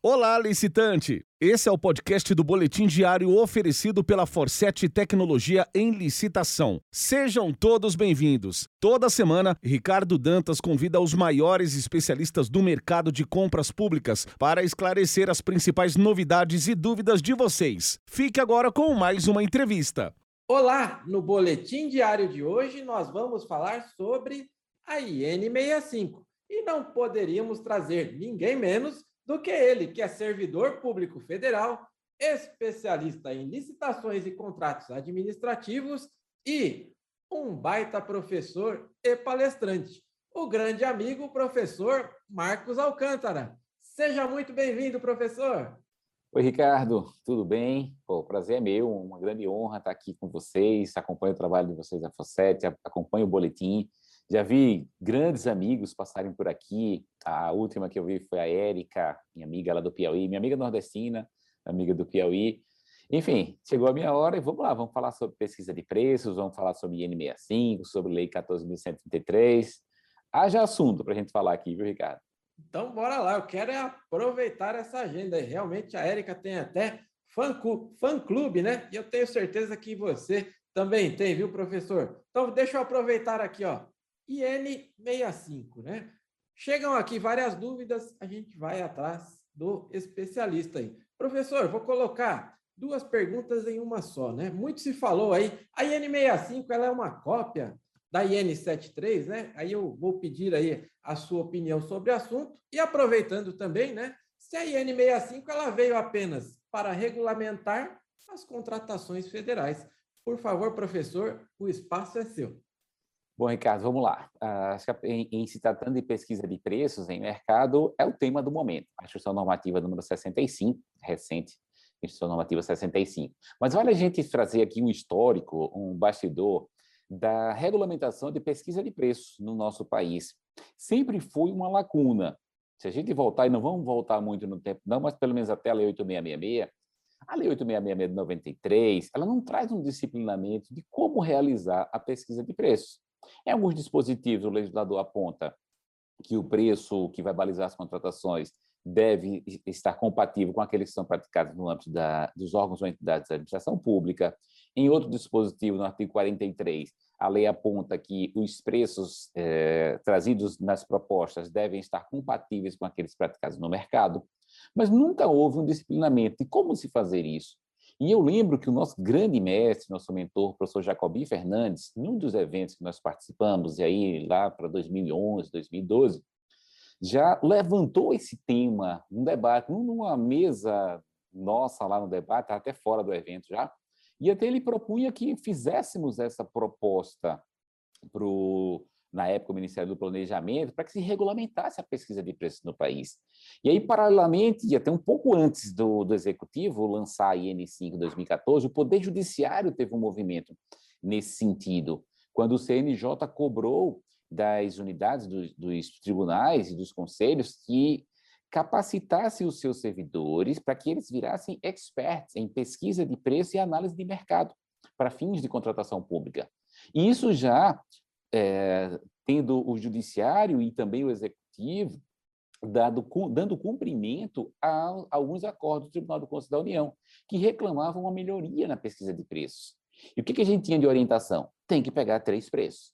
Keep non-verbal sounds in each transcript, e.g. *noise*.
Olá, licitante! Esse é o podcast do Boletim Diário oferecido pela Forset Tecnologia em Licitação. Sejam todos bem-vindos. Toda semana, Ricardo Dantas convida os maiores especialistas do mercado de compras públicas para esclarecer as principais novidades e dúvidas de vocês. Fique agora com mais uma entrevista. Olá! No Boletim Diário de hoje, nós vamos falar sobre a IN65. E não poderíamos trazer ninguém menos do que ele, que é servidor público federal, especialista em licitações e contratos administrativos e um baita professor e palestrante, o grande amigo professor Marcos Alcântara. Seja muito bem-vindo, professor. Oi, Ricardo, tudo bem? Pô, o prazer é meu, uma grande honra estar aqui com vocês, acompanho o trabalho de vocês da Fossete, acompanho o boletim, já vi grandes amigos passarem por aqui. A última que eu vi foi a Érica, minha amiga lá do Piauí, minha amiga nordestina, amiga do Piauí. Enfim, chegou a minha hora e vamos lá, vamos falar sobre pesquisa de preços, vamos falar sobre IN65, sobre Lei 14.133. Haja assunto para a gente falar aqui, viu, Ricardo? Então, bora lá, eu quero é aproveitar essa agenda. Realmente, a Érica tem até fã-clube, né? E eu tenho certeza que você também tem, viu, professor? Então, deixa eu aproveitar aqui, ó e N65, né? Chegam aqui várias dúvidas, a gente vai atrás do especialista aí. Professor, vou colocar duas perguntas em uma só, né? Muito se falou aí, a IN65 ela é uma cópia da IN73, né? Aí eu vou pedir aí a sua opinião sobre o assunto e aproveitando também, né? Se a IN65 ela veio apenas para regulamentar as contratações federais. Por favor, professor, o espaço é seu. Bom, Ricardo, vamos lá. Ah, em, em se tratando de pesquisa de preços em mercado, é o tema do momento. A Instrução Normativa número 65, recente, Instrução Normativa 65. Mas vale a gente trazer aqui um histórico, um bastidor da regulamentação de pesquisa de preços no nosso país. Sempre foi uma lacuna. Se a gente voltar, e não vamos voltar muito no tempo, não, mas pelo menos até a Lei 8666, a Lei 8666 de 93, ela não traz um disciplinamento de como realizar a pesquisa de preços. Em alguns dispositivos, o legislador aponta que o preço que vai balizar as contratações deve estar compatível com aqueles que são praticados no âmbito da, dos órgãos ou entidades da administração pública. Em outro dispositivo, no artigo 43, a lei aponta que os preços eh, trazidos nas propostas devem estar compatíveis com aqueles praticados no mercado, mas nunca houve um disciplinamento de como se fazer isso. E eu lembro que o nosso grande mestre, nosso mentor, o professor Jacobi Fernandes, num dos eventos que nós participamos, e aí lá para 2011, 2012, já levantou esse tema, um debate, numa mesa nossa lá no debate, até fora do evento já, e até ele propunha que fizéssemos essa proposta para o na época o Ministério do Planejamento, para que se regulamentasse a pesquisa de preços no país. E aí, paralelamente, e até um pouco antes do, do Executivo lançar a IN5 2014, o Poder Judiciário teve um movimento nesse sentido, quando o CNJ cobrou das unidades dos, dos tribunais e dos conselhos que capacitasse os seus servidores para que eles virassem experts em pesquisa de preço e análise de mercado para fins de contratação pública. E isso já é, tendo o judiciário e também o executivo dado, dando cumprimento a, alguns acordos do Tribunal do Conselho da União, que reclamavam uma melhoria na pesquisa de preços. E o que, que a gente tinha de orientação? Tem que pegar três preços.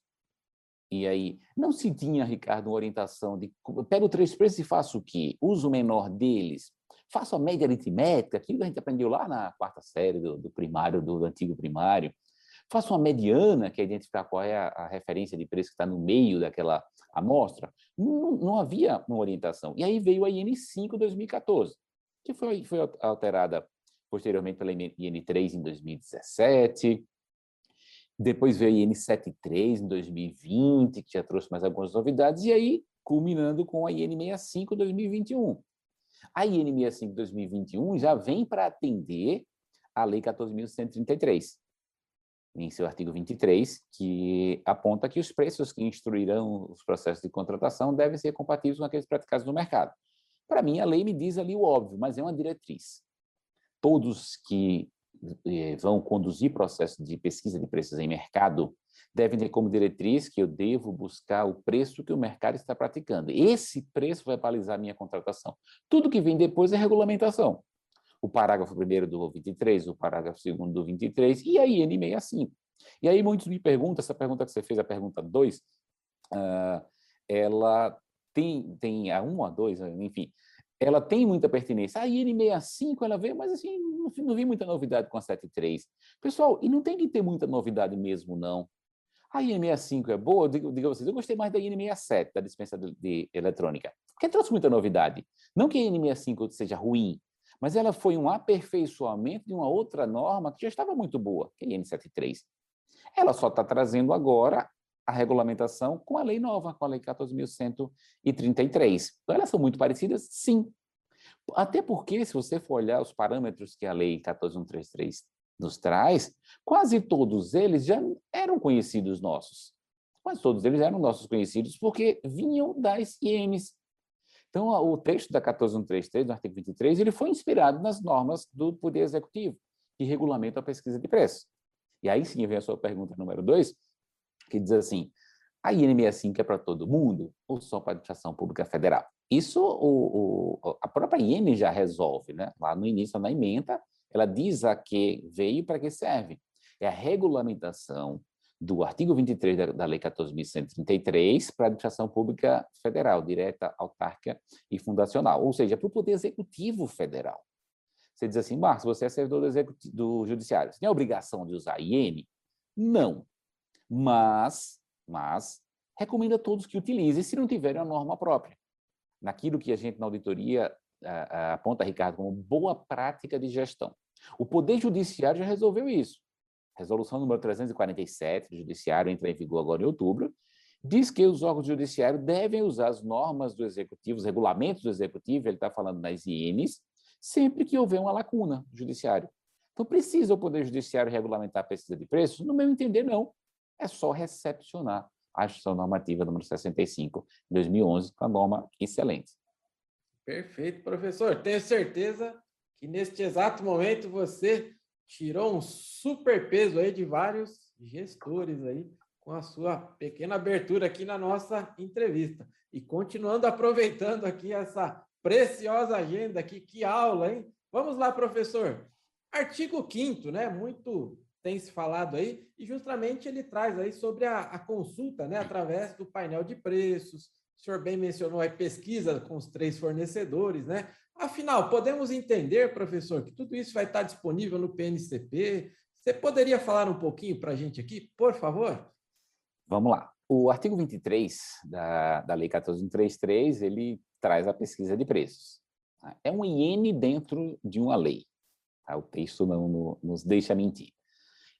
E aí, não se tinha, Ricardo, uma orientação de pega três preços e faça o quê? Uso menor deles, faça a média aritmética, aquilo que a gente aprendeu lá na quarta série do, do primário, do, do antigo primário, Faça uma mediana, que é identificar qual é a, a referência de preço que está no meio daquela amostra. Não, não, havia uma orientação. E aí veio a IN5 2014, que foi, foi alterada posteriormente pela IN3 em 2017. Depois veio a IN73 em 2020, que já trouxe mais algumas novidades, e aí culminando com a IN65 2021. A IN65 2021 já vem para atender a Lei 14.133, em seu artigo 23, que aponta que os preços que instruirão os processos de contratação devem ser compatíveis com aqueles praticados no mercado. Para mim, a lei me diz ali o óbvio, mas é uma diretriz. Todos que eh, vão conduzir processo de pesquisa de preços em mercado devem ter como diretriz que eu devo buscar o preço que o mercado está praticando. Esse preço vai balizar minha contratação. Tudo que vem depois é regulamentação. O parágrafo 1 do 23, o parágrafo 2 do 23 e a IN 65. E aí muitos me perguntam, essa pergunta que você fez, a pergunta 2, uh, ah, ela tem, tem a 1 a 2, enfim, ela tem muita pertinência. A IN65 ela veio, mas assim, não, não vi muita novidade com a 73. Pessoal, e não tem que ter muita novidade mesmo, não. A IN65 é boa, eu digo, digo a vocês, eu gostei mais da IN67, da dispensa de, de eletrônica, porque trouxe muita novidade. Não que a IN65 seja ruim, mas ela foi um aperfeiçoamento de uma outra norma que já estava muito boa, que é a IN73. Ela só está trazendo agora a regulamentação com a lei nova, com a lei 14.133. Então, elas são muito parecidas? Sim. Até porque, se você for olhar os parâmetros que a lei 14.133 nos traz, quase todos eles já eram conhecidos nossos. Quase todos eles eram nossos conhecidos porque vinham das IEMs. Então, o texto da 14133, do artigo 23, ele foi inspirado nas normas do Poder Executivo, que regulamentam a pesquisa de preços. E aí sim vem a sua pergunta número dois, que diz assim, a IN65 é para todo mundo ou só para a administração pública federal? Isso o, o, a própria IN já resolve, né? Lá no início da emenda, ela diz a que veio para que serve. É a regulamentação do artigo 23 da, da Lei 14.133 para a administração pública federal, direta, autárquica e fundacional, ou seja, para o Poder Executivo Federal. Você diz assim, Marcos, você é servidor do, do Judiciário, você tem a obrigação de usar IN? Não. Mas, mas, recomenda a todos que utilizem, se não tiverem a norma própria. Naquilo que a gente, na auditoria, aponta, Ricardo, como boa prática de gestão. O Poder Judiciário já resolveu isso. Resolução número 347 do Judiciário entra em vigor agora em outubro, diz que os órgãos judiciários devem usar as normas do Executivo, os regulamentos do Executivo, ele está falando nas INs, sempre que houver uma lacuna no Judiciário. Então, precisa o Poder Judiciário regulamentar a pesquisa de preços? No meu entender, não. É só recepcionar a Instituição Normativa número 65, de 2011, com a norma excelente. Perfeito, professor. Tenho certeza que neste exato momento você tirou um super peso aí de vários gestores aí com a sua pequena abertura aqui na nossa entrevista. E continuando aproveitando aqui essa preciosa agenda aqui, que aula, hein? Vamos lá, professor. Artigo 5 né? Muito tem se falado aí, e justamente ele traz aí sobre a, a consulta, né, através do painel de preços. O senhor bem mencionou a pesquisa com os três fornecedores, né? Afinal, podemos entender, professor, que tudo isso vai estar disponível no PNCP. Você poderia falar um pouquinho para a gente aqui, por favor? Vamos lá. O artigo 23 da, da Lei 1433, ele traz a pesquisa de preços. Tá? É um IN dentro de uma lei. Tá? O texto não no, nos deixa mentir.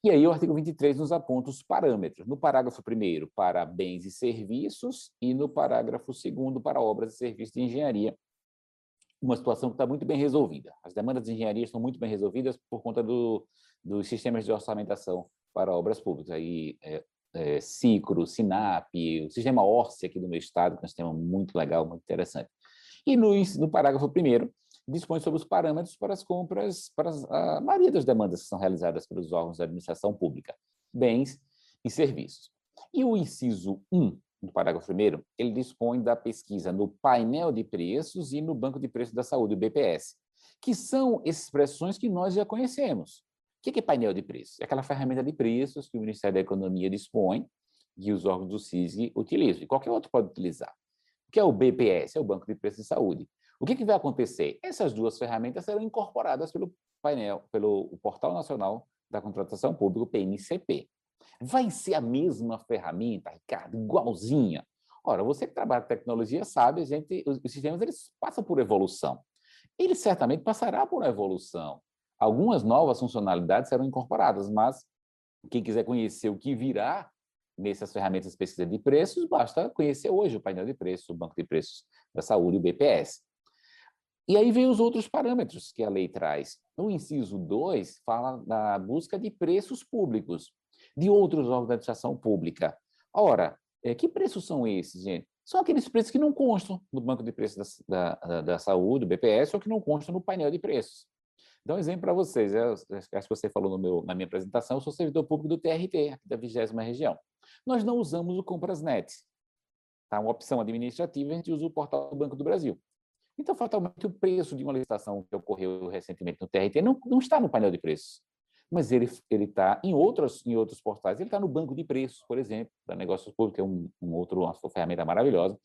E aí o artigo 23 nos aponta os parâmetros. No parágrafo 1 para bens e serviços e no parágrafo 2 para obras e serviços de engenharia uma situação que está muito bem resolvida. As demandas de engenharia estão muito bem resolvidas por conta do, dos sistemas de orçamentação para obras públicas. Aí, é, é, CICRO, SINAP, o sistema ORCE aqui do meu estado, que é um sistema muito legal, muito interessante. E no, no parágrafo primeiro, dispõe sobre os parâmetros para as compras, para a maioria das demandas que são realizadas pelos órgãos da administração pública, bens e serviços. E o inciso 1 do parágrafo 1 ele dispõe da pesquisa no painel de preços e no banco de preços da saúde, o BPS, que são expressões que nós já conhecemos. O que é painel de preços? É aquela ferramenta de preços que o Ministério da Economia dispõe e os órgãos do CISG utilizam, e qualquer outro pode utilizar. O que é o BPS? É o Banco de Preços de Saúde. O que, que vai acontecer? Essas duas ferramentas serão incorporadas pelo painel, pelo Portal Nacional da Contratação Pública, o PNCP. Vai ser a mesma ferramenta, Ricardo, igualzinha? Ora, você que trabalha com tecnologia sabe, a gente, os, os sistemas eles passam por evolução. Ele certamente passará por evolução. Algumas novas funcionalidades serão incorporadas, mas quem quiser conhecer o que virá nessas ferramentas de pesquisa de preços, basta conhecer hoje o painel de preços, o banco de preços da saúde, o BPS. E aí vem os outros parâmetros que a lei traz. No inciso 2, fala da busca de preços públicos de outros órgãos da administração pública. Ora, é, que preços são esses, gente? São aqueles preços que não constam no Banco de Preços da, da, da Saúde, BPS, ou que não constam no painel de preços. Dar um exemplo para vocês, eu, acho que você falou meu, na minha apresentação, eu sou servidor público do TRT, da 20 região. Nós não usamos o Comprasnet. Tá? Uma opção administrativa, a gente usa o portal do Banco do Brasil. Então, fatalmente, o preço de uma licitação que ocorreu recentemente no TRT não, não está no painel de preços, mas ele está em outros, em outros portais. Ele está no banco de preços, por exemplo, da Negócios Públicos, que é um, um outro, uma ferramenta maravilhosa.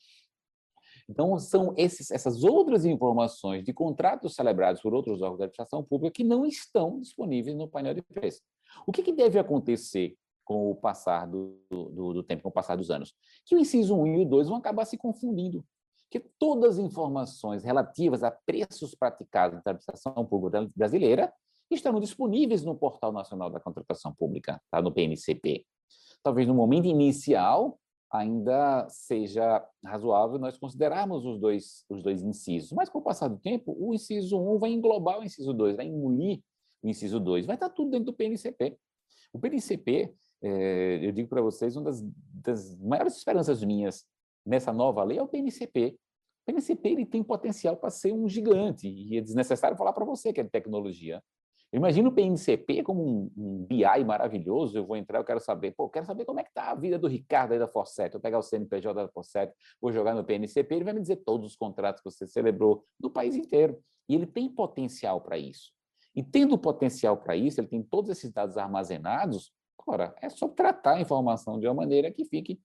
Então, são esses, essas outras informações de contratos celebrados por outros órgãos da administração pública que não estão disponíveis no painel de preços. O que, que deve acontecer com o passar do, do, do, tempo, com o passar dos anos? Que o inciso 1 e o 2 vão acabar se confundindo. Que todas as informações relativas a preços praticados da administração pública brasileira estarão disponíveis no Portal Nacional da Contratação Pública, tá? no PNCP. Talvez no momento inicial ainda seja razoável nós considerarmos os dois, os dois incisos. Mas, com o passar do tempo, o inciso 1 vai englobar o inciso 2, vai engolir o inciso 2, vai estar tudo dentro do PNCP. O PNCP, é, eu digo para vocês, uma das, das, maiores esperanças minhas nessa nova lei é o PNCP. O PNCP ele tem potencial para ser um gigante, e é desnecessário falar para você que é de tecnologia. Eu imagino o PNCP como um, um, BI maravilhoso, eu vou entrar, eu quero saber, pô, quero saber como é que está a vida do Ricardo aí da Forset, eu pegar o CNPJ da Forset, vou jogar no PNCP, ele vai me dizer todos os contratos que você celebrou no país inteiro. E ele tem potencial para isso. E tendo potencial para isso, ele tem todos esses dados armazenados, ora, é só tratar a informação de uma maneira que fique,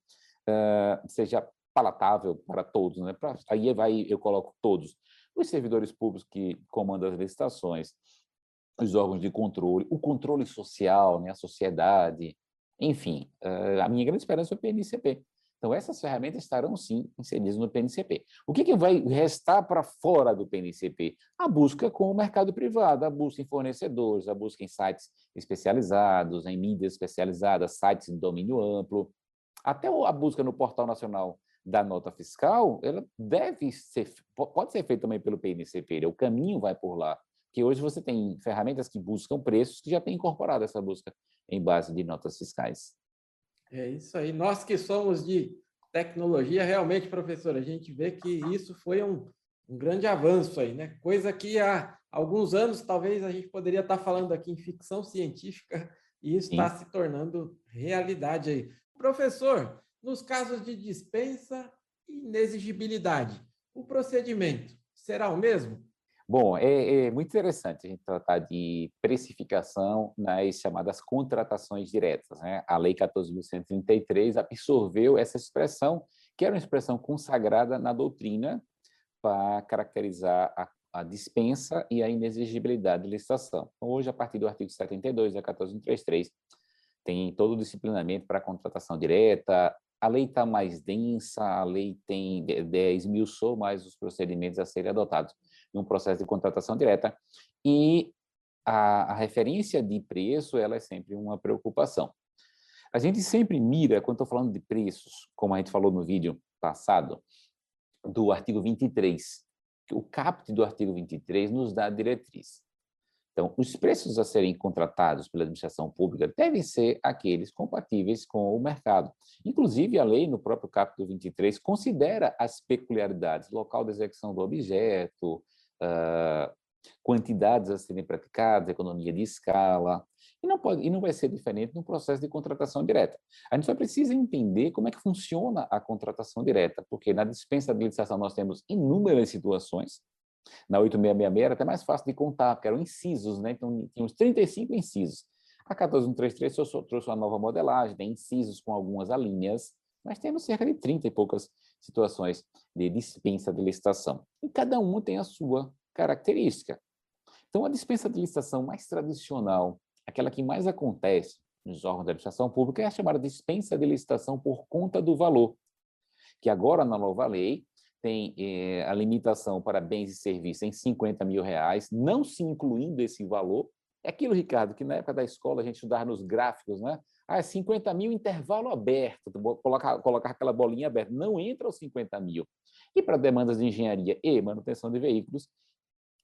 uh, seja palatável para todos. Né? Pra, aí vai, eu coloco todos. Os servidores públicos que comandam as licitações, os órgãos de controle, o controle social, né, a sociedade, enfim, eh, a minha grande esperança é o PNCP. Então, essas ferramentas estarão, sim, inseridas no PNCP. O que, que vai restar para fora do PNCP? A busca com o mercado privado, a busca em fornecedores, a busca em sites especializados, em mídias especializadas, sites de domínio amplo, até a busca no Portal Nacional da Nota Fiscal, ela deve ser, pode ser feita também pelo PNCP, o caminho vai por lá que hoje você tem ferramentas que buscam preços que já têm incorporado essa busca em base de notas fiscais. É isso aí. Nós que somos de tecnologia, realmente, professor, a gente vê que isso foi um, um grande avanço aí, né? Coisa que há alguns anos talvez a gente poderia estar falando aqui em ficção científica e isso está se tornando realidade aí. Professor, nos casos de dispensa e inexigibilidade, o procedimento será o mesmo? Bom, é, é, muito interessante a gente tratar de precificação nas chamadas contratações diretas. Né? A Lei 14.133 absorveu essa expressão, que era uma expressão consagrada na doutrina para caracterizar a, a dispensa e a inexigibilidade de licitação. Então, hoje, a partir do artigo 72 da 14.133, tem todo o disciplinamento para contratação direta, a lei está mais densa, a lei tem 10 mil só mais os procedimentos a serem adotados num processo de contratação direta, e a, a referência de preço ela é sempre uma preocupação. A gente sempre mira, quando estou falando de preços, como a gente falou no vídeo passado, do artigo 23. O caput do artigo 23 nos dá a diretriz. Então, os preços a serem contratados pela administração pública devem ser aqueles compatíveis com o mercado. Inclusive, a lei, no próprio capítulo 23, considera as peculiaridades, local de execução do objeto, uh, quantidades a serem praticadas, economia de escala, e não, pode, e não vai ser diferente no processo de contratação direta. A gente só precisa entender como é que funciona a contratação direta, porque na dispensa de licitação nós temos inúmeras situações, na 8666 era até mais fácil de contar, porque eram incisos, né? então tínhamos 35 incisos. A 14133 trouxe uma nova modelagem, tem incisos com algumas alíneas, mas temos cerca de 30 e poucas situações de dispensa de licitação. E cada um tem a sua característica. Então, a dispensa de licitação mais tradicional, aquela que mais acontece nos órgãos da administração pública, é a chamada dispensa de licitação por conta do valor, que agora, na nova lei, tem eh, a limitação para bens e serviços em 50 mil reais, não se incluindo esse valor. É aquilo, Ricardo, que na época da escola a gente estudava nos gráficos, né? Ah, 50 mil intervalo aberto, colocar, colocar aquela bolinha aberta. Não entra os 50 mil. E para demandas de engenharia e manutenção de veículos,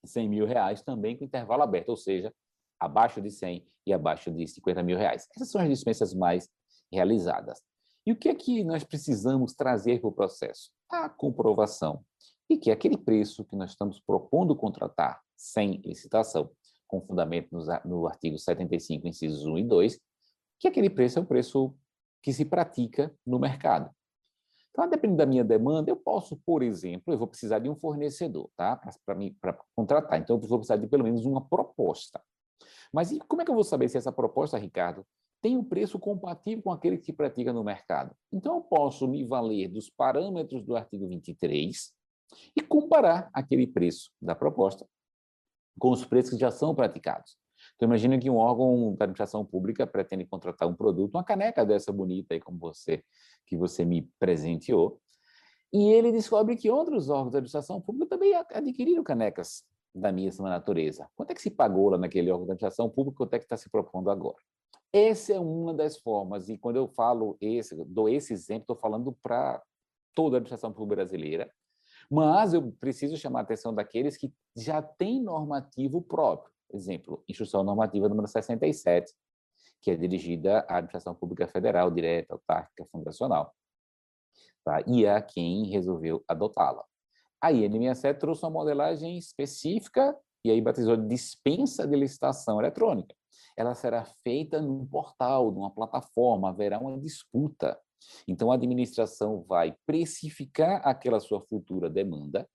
100 mil reais também com intervalo aberto, ou seja, abaixo de 100 e abaixo de 50 mil reais. Essas são as dispensas mais realizadas. E o que é que nós precisamos trazer para o processo? A comprovação de que aquele preço que nós estamos propondo contratar sem licitação com fundamento no, no artigo 75, incisos 1 e 2, que aquele preço é o preço que se pratica no mercado. Então, dependendo da minha demanda, eu posso, por exemplo, eu vou precisar de um fornecedor, tá? Para contratar. Então, eu vou precisar de pelo menos uma proposta. Mas e como é que eu vou saber se essa proposta, Ricardo, tem um preço compatível com aquele que se pratica no mercado? Então, eu posso me valer dos parâmetros do artigo 23 e comparar aquele preço da proposta com os preços que já são praticados. Então, imagina que um órgão da administração pública pretende contratar um produto, uma caneca dessa bonita aí, como você, que você me presenteou, e ele descobre que outros órgãos da administração pública também adquiriram canecas da mesma natureza. Quanto é que se pagou lá naquele órgão da administração pública, quanto é que está se propondo agora? Essa é uma das formas, e quando eu falo esse, dou esse exemplo, estou falando para toda a administração pública brasileira, mas eu preciso chamar a atenção daqueles que já têm normativo próprio. Exemplo, Instrução Normativa número 67, que é dirigida à Administração Pública Federal, direta, autárquica, fundacional. Tá? E é quem resolveu adotá-la. A IN67 trouxe uma modelagem específica e aí batizou de dispensa de licitação eletrônica. Ela será feita num portal, numa plataforma, haverá uma disputa. Então, a administração vai precificar aquela sua futura demanda,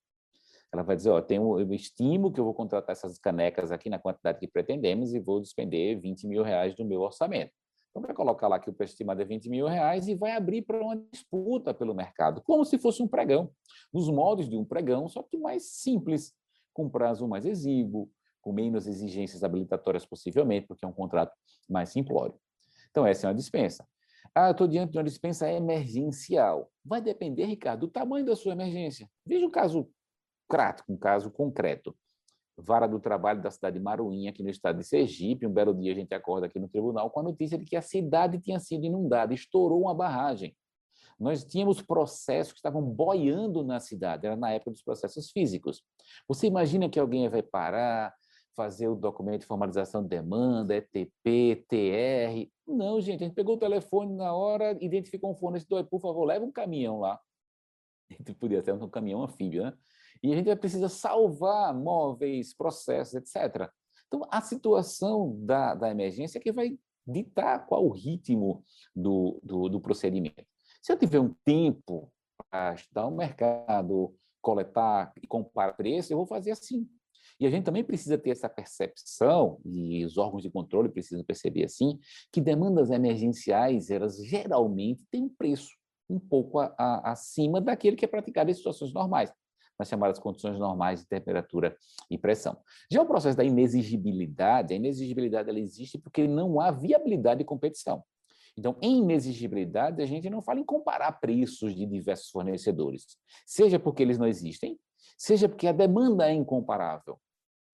ela vai dizer, ó, tenho, eu estimo que eu vou contratar essas canecas aqui na quantidade que pretendemos e vou despender 20 mil reais do meu orçamento. Então, vai colocar lá que o preço estimado é 20 mil reais e vai abrir para uma disputa pelo mercado, como se fosse um pregão, nos modos de um pregão, só que mais simples, com prazo mais exíguo, com menos exigências habilitatórias possivelmente, porque é um contrato mais simplório. Então, essa é uma dispensa. Ah, estou diante de uma dispensa emergencial. Vai depender, Ricardo, do tamanho da sua emergência. Veja o caso prático, um caso concreto. Vara do Trabalho da cidade de Maruinha, aqui no estado de Sergipe. Um belo dia a gente acorda aqui no tribunal com a notícia de que a cidade tinha sido inundada, estourou uma barragem. Nós tínhamos processos que estavam boiando na cidade, era na época dos processos físicos. Você imagina que alguém vai parar, fazer o documento de formalização de demanda, ETP, TR. Não, gente, a gente pegou o telefone na hora, identificou um fornecedor, por favor, leva um caminhão lá. *laughs* Podia ser um caminhão anfíbio, né? E a gente precisa salvar móveis, processos, etc. Então, a situação da, da emergência é que vai ditar qual o ritmo do, do, do procedimento. Se eu tiver um tempo para estudar o mercado, coletar e comparar preços, eu vou fazer assim. E a gente também precisa ter essa percepção, e os órgãos de controle precisam perceber assim, que demandas emergenciais, elas geralmente têm um preço um pouco a, a, acima daquele que é praticado em situações normais nas chamadas condições normais de temperatura e pressão. Já o processo da inexigibilidade, a inexigibilidade ela existe porque não há viabilidade de competição. Então, em inexigibilidade, a gente não fala em comparar preços de diversos fornecedores, seja porque eles não existem, seja porque a demanda é incomparável.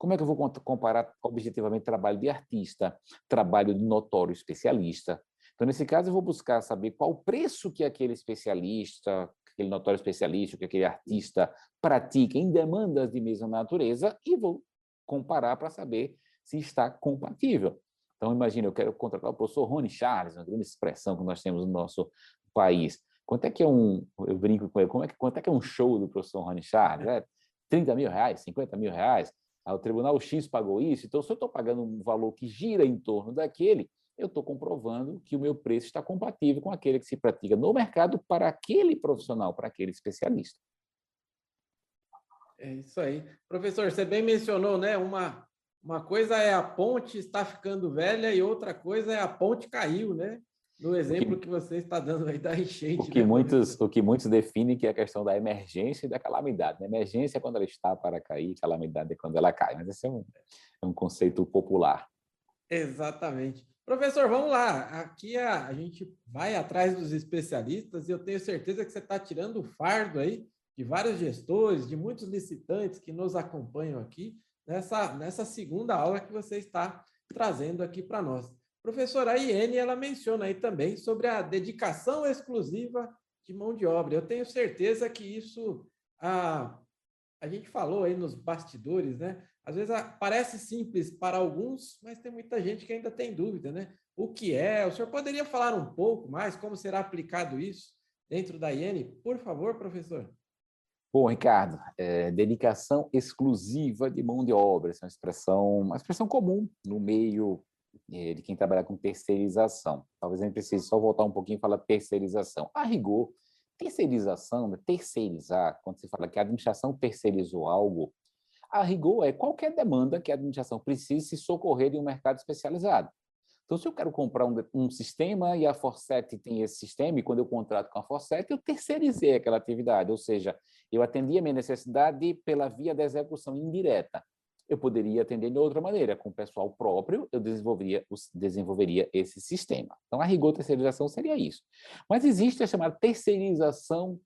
Como é que eu vou comparar objetivamente trabalho de artista, trabalho de notório especialista? Então, nesse caso, eu vou buscar saber qual o preço que aquele especialista, aquele notório especialista, que aquele artista pratica em demandas de mesma natureza e vou comparar para saber se está compatível. Então, imagina, eu quero contratar o professor Rony Charles, uma grande expressão que nós temos no nosso país. Quanto é que é um, eu brinco com ele, como é que, quanto é que é um show do professor Rony Charles? É 30 mil reais, 50 mil reais? Ah, o tribunal X pagou isso, então se eu estou pagando um valor que gira em torno daquele, eu estou comprovando que o meu preço está compatível com aquele que se pratica no mercado para aquele profissional, para aquele especialista. É isso aí. Professor, você bem mencionou, né? Uma, uma coisa é a ponte está ficando velha e outra coisa é a ponte caiu, né? No exemplo que, que, você está dando aí da enchente. O que, né, muitos, o que muitos definem que é a questão da emergência e da calamidade. Né? Emergência é quando ela está para cair, calamidade é quando ela cai. Mas esse é um, é um conceito popular. Exatamente. Professor, vamos lá. Aqui a, a gente vai atrás dos especialistas e eu tenho certeza que você está tirando o fardo aí de vários gestores, de muitos licitantes que nos acompanham aqui nessa, nessa segunda aula que você está trazendo aqui para nós. Professora, a Iene, ela menciona aí também sobre a dedicação exclusiva de mão de obra. Eu tenho certeza que isso, a, a gente falou aí nos bastidores, né? Às vezes parece simples para alguns, mas tem muita gente que ainda tem dúvida, né? O que é? O senhor poderia falar um pouco mais como será aplicado isso dentro da IN? Por favor, professor. Bom, Ricardo, é, dedicação exclusiva de mão de obra, essa é uma expressão, uma expressão comum no meio de quem trabalha com terceirização. Talvez a gente precise só voltar um pouquinho e falar terceirização. A rigor, terceirização, né, terceirizar, quando se fala que a administração terceirizou algo, a rigor é qualquer demanda que a administração precise se socorrer de um mercado especializado. Então, se eu quero comprar um, um, sistema e a Forset tem esse sistema, e quando eu contrato com a Forset, eu terceirizei aquela atividade, ou seja, eu atendi a minha necessidade pela via da execução indireta. Eu poderia atender de outra maneira, com o pessoal próprio, eu desenvolveria, desenvolveria esse sistema. Então, a rigor terceirização seria isso. Mas existe a chamada terceirização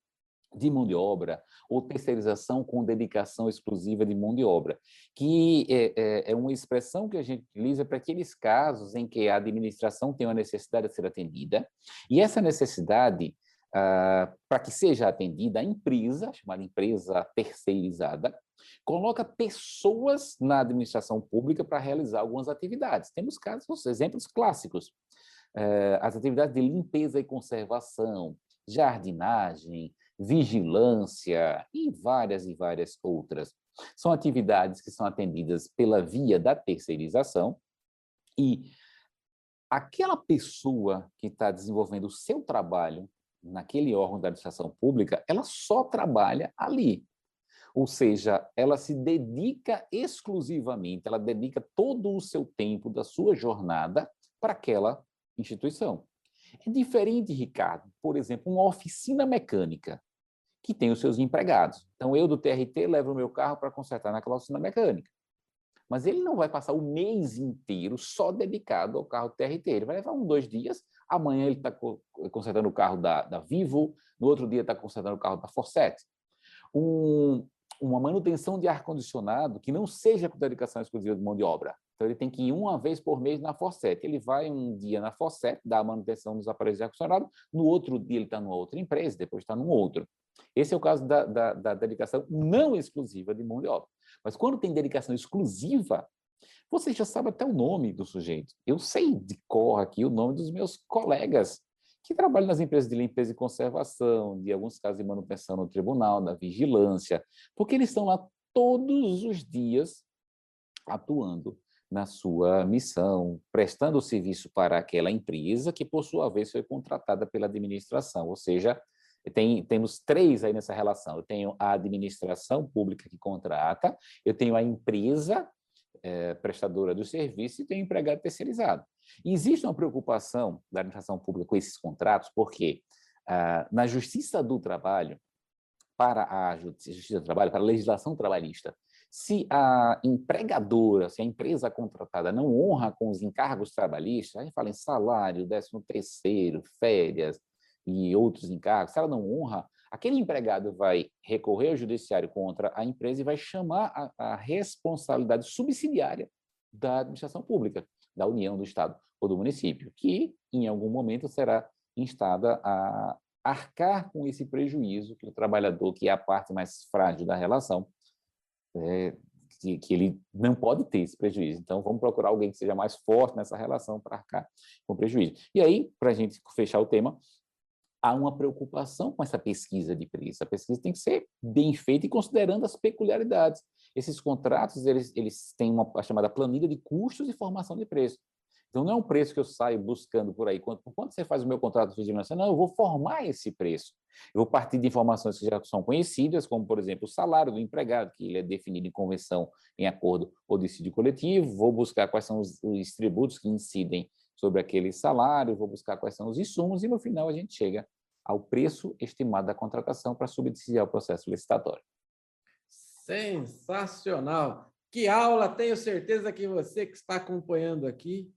de mão de obra ou terceirização com dedicação exclusiva de mão de obra, que é, é, é uma expressão que a gente utiliza para aqueles casos em que a administração tem uma necessidade de ser atendida, e essa necessidade, ah, para que seja atendida, a empresa, chamada empresa terceirizada, coloca pessoas na administração pública para realizar algumas atividades. Temos casos, exemplos clássicos, eh, as atividades de limpeza e conservação, jardinagem, vigilância e várias e várias outras. São atividades que são atendidas pela via da terceirização e aquela pessoa que está desenvolvendo o seu trabalho naquele órgão da administração pública, ela só trabalha ali. Ou seja, ela se dedica exclusivamente, ela dedica todo o seu tempo da sua jornada para aquela instituição. É diferente, Ricardo, por exemplo, uma oficina mecânica que tem os seus empregados. Então, eu do TRT levo o meu carro para consertar naquela oficina mecânica. Mas ele não vai passar o mês inteiro só dedicado ao carro TRT. Ele vai levar um, dois dias. Amanhã ele está consertando o carro da, da Vivo, no outro dia está consertando o carro da Forset. Um, uma manutenção de ar-condicionado que não seja com dedicação exclusiva de mão de obra. Então, ele tem que ir uma vez por mês na Forset. Ele vai um dia na Forset, dá a manutenção dos aparelhos de ar-condicionado, no outro dia ele está numa outra empresa, depois está num outro. Esse é o caso da, da, da dedicação não exclusiva de mão de obra. Mas quando tem dedicação exclusiva, você já sabe até o nome do sujeito. Eu sei de cor aqui o nome dos meus colegas que trabalham nas empresas de limpeza e conservação, de alguns casos de manutenção no tribunal, na vigilância, porque eles estão lá todos os dias atuando na sua missão, prestando serviço para aquela empresa que, por sua vez, foi contratada pela administração, ou seja, tem, temos três aí nessa relação. Eu tenho a administração pública que contrata, eu tenho a empresa é, prestadora do serviço e o empregado terceirizado. Existe uma preocupação da administração pública com esses contratos, porque ah, na Justiça do Trabalho, para a Justiça do Trabalho, para a legislação trabalhista, se a empregadora, se a empresa contratada não honra com os encargos trabalhistas, a gente fala em salário, décimo terceiro, férias, e outros encargos, se ela não honra, aquele empregado vai recorrer ao judiciário contra a empresa e vai chamar a, a responsabilidade subsidiária da administração pública, da União, do Estado ou do município, que em algum momento será instada a arcar com esse prejuízo que o trabalhador, que é a parte mais frágil da relação, é, que, que, ele não pode ter esse prejuízo. Então, vamos procurar alguém que seja mais forte nessa relação para arcar com o prejuízo. E aí, para a gente fechar o tema, há uma preocupação com essa pesquisa de preço. A pesquisa tem que ser bem feita e considerando as peculiaridades. Esses contratos, eles, eles têm uma chamada planilha de custos e formação de preço. Então, não é um preço que eu saio buscando por aí. Quanto, quanto você faz o meu contrato de vigilância? Não, eu vou formar esse preço. Eu vou partir de informações que já são conhecidas, como, por exemplo, o salário do empregado, que ele é definido em convenção, em acordo ou decídio coletivo. Vou buscar quais são os, os tributos que incidem sobre aquele salário, vou buscar quais são os insumos e, no final, a gente chega ao preço estimado da contratação para subsidiar o processo licitatório. Sensacional! Que aula! Tenho certeza que você que está acompanhando aqui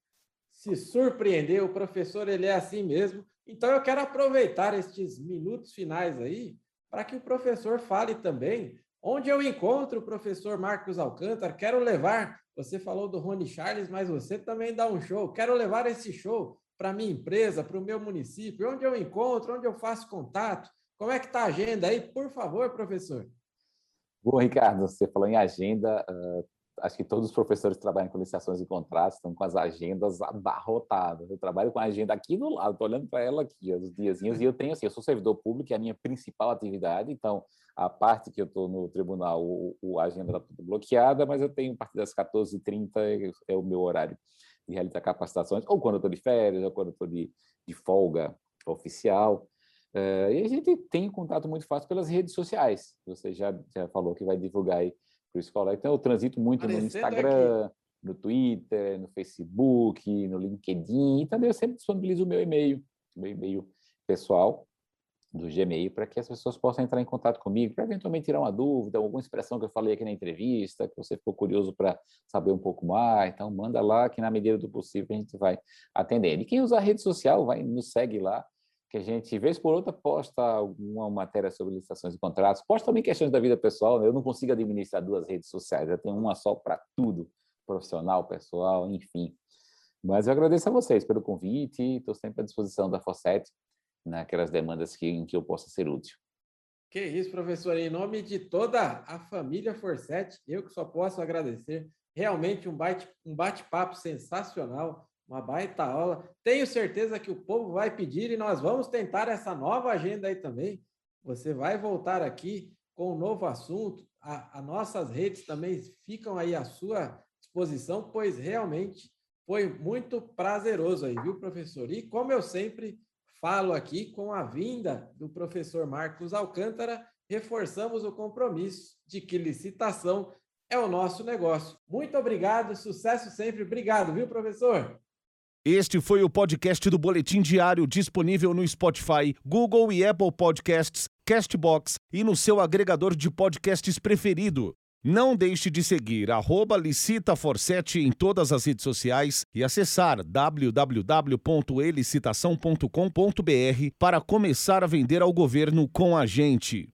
se surpreendeu. O professor ele é assim mesmo. Então eu quero aproveitar estes minutos finais aí para que o professor fale também onde eu encontro o professor Marcos Alcântara. Quero levar. Você falou do Rony Charles, mas você também dá um show. Quero levar esse show para a minha empresa, para o meu município? Onde eu encontro, onde eu faço contato? Como é que está a agenda aí? Por favor, professor. Bom, Ricardo, você falou em agenda, uh, acho que todos os professores que trabalham com licitações e contratos estão com as agendas abarrotadas. Eu trabalho com a agenda aqui do lado, estou olhando para ela aqui, os diazinhos, e eu tenho assim, eu sou servidor público, é a minha principal atividade, então a parte que eu estou no tribunal, o, o agenda está tudo bloqueada, mas eu tenho a partir das 14h30 é, é o meu horário de realizar capacitações, ou quando eu estou de férias, ou quando eu estou de, de folga oficial. Uh, e a gente tem contato muito fácil pelas redes sociais. Você já, já falou que vai divulgar aí para o escolar. Então, eu transito muito no Instagram, aqui. no Twitter, no Facebook, no LinkedIn, e também eu sempre disponibilizo o meu e-mail, meu e-mail pessoal do Gmail, para que as pessoas possam entrar em contato comigo, para eventualmente tirar uma dúvida, alguma expressão que eu falei aqui na entrevista, que você ficou curioso para saber um pouco mais, então manda lá, que na medida do possível a gente vai atendendo. E quem usa a rede social, vai nos segue lá, que a gente, vez por outra, posta alguma matéria sobre licitações e contratos, posta também questões da vida pessoal, né? eu não consigo administrar duas redes sociais, eu tenho uma só para tudo, profissional, pessoal, enfim. Mas eu agradeço a vocês pelo convite, estou sempre à disposição da Fosset, naquelas demandas que, em que eu possa ser útil. Que isso, professor, em nome de toda a família Forset, eu que só posso agradecer, realmente um bate-papo um bate sensacional, uma baita aula. Tenho certeza que o povo vai pedir e nós vamos tentar essa nova agenda aí também. Você vai voltar aqui com um novo assunto. As nossas redes também ficam aí à sua disposição, pois realmente foi muito prazeroso aí, viu, professor? E como eu sempre falo aqui, com a vinda do professor Marcos Alcântara, reforçamos o compromisso de que licitação é o nosso negócio. Muito obrigado, sucesso sempre. Obrigado, viu, professor? Este foi o podcast do Boletim Diário disponível no Spotify, Google e Apple Podcasts, Castbox e no seu agregador de podcasts preferido. Não deixe de seguir arroba em todas as redes sociais e acessar www.elicitação.com.br para começar a vender ao governo com a gente.